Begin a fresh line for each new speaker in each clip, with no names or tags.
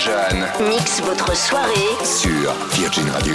Jeanne
mixe votre soirée
sur Virgin Radio.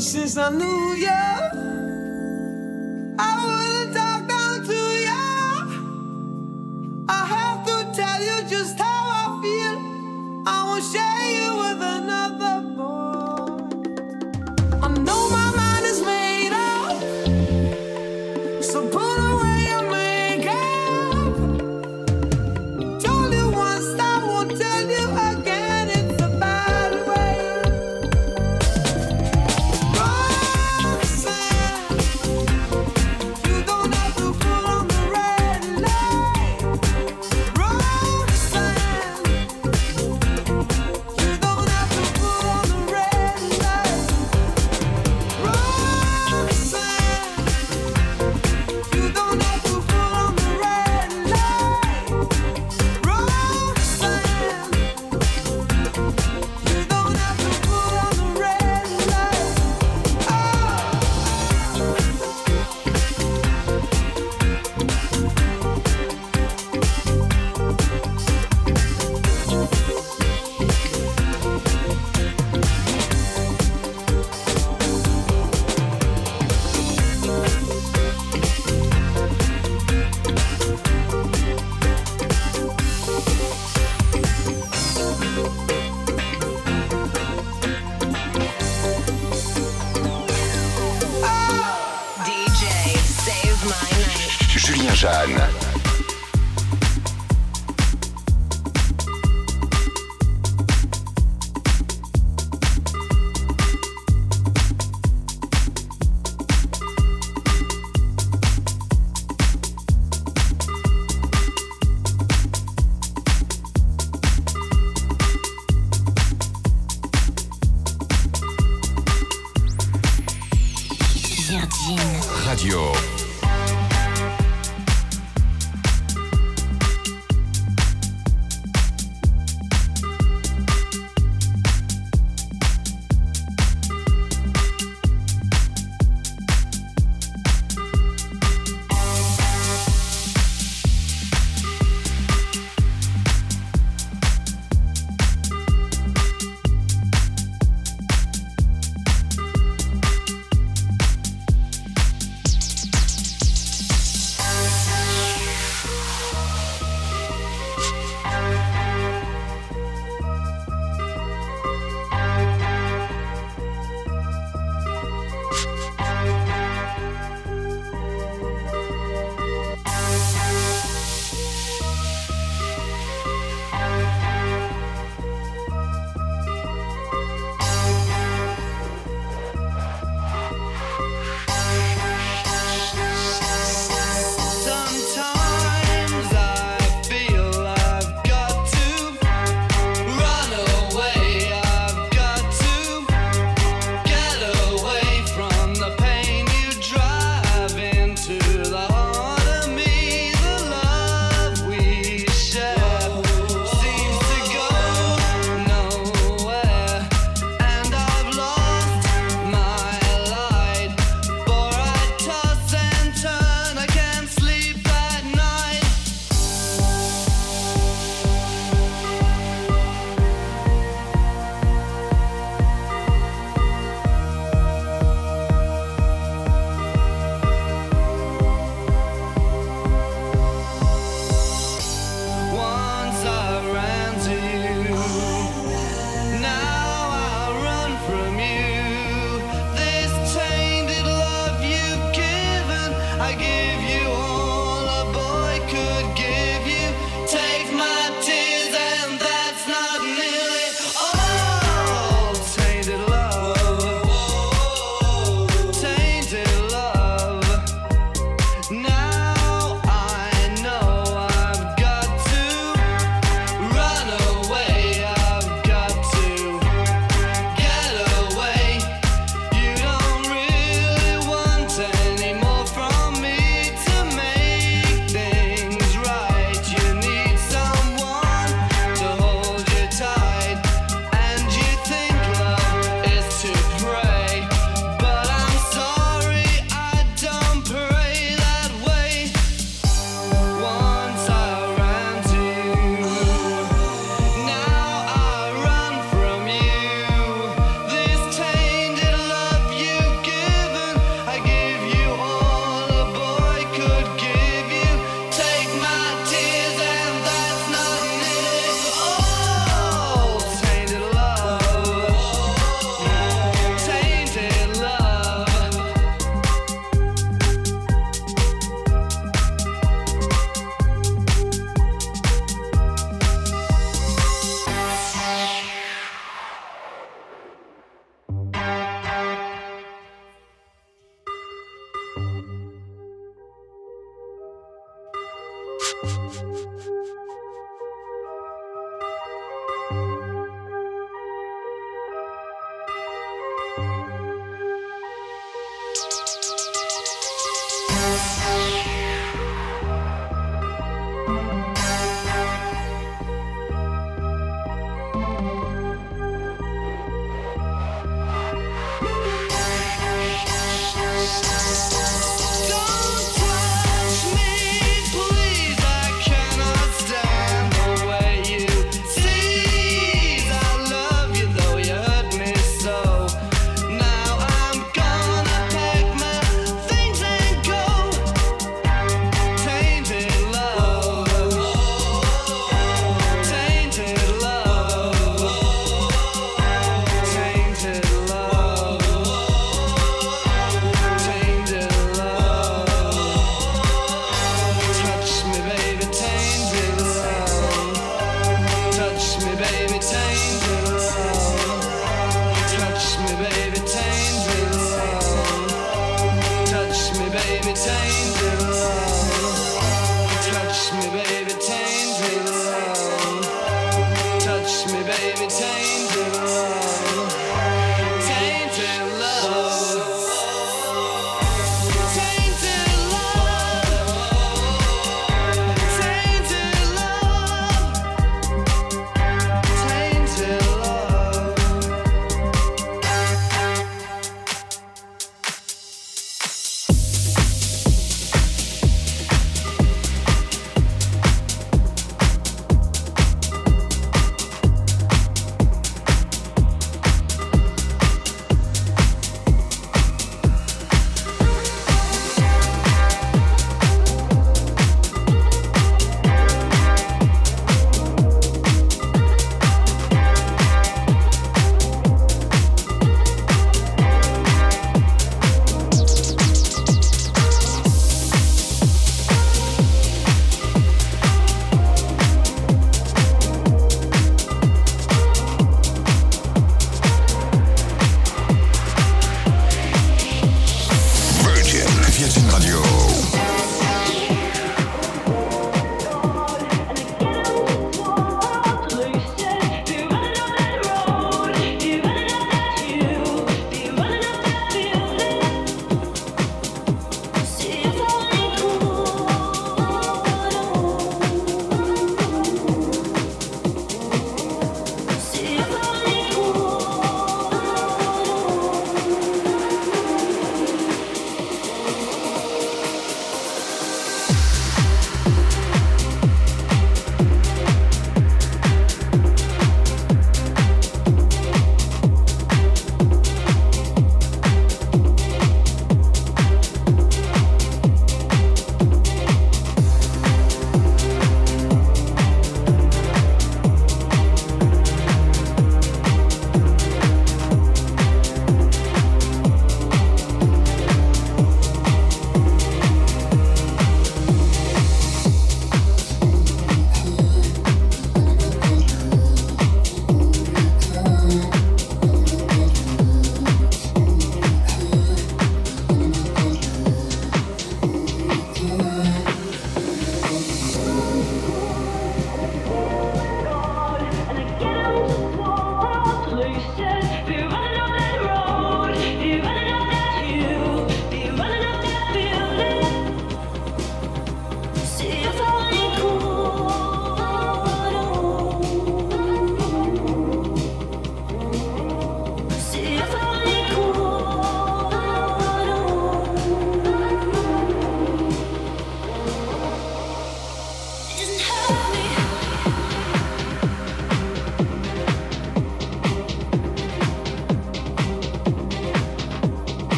precisa nem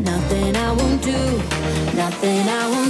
nothing I won't do, nothing I won't.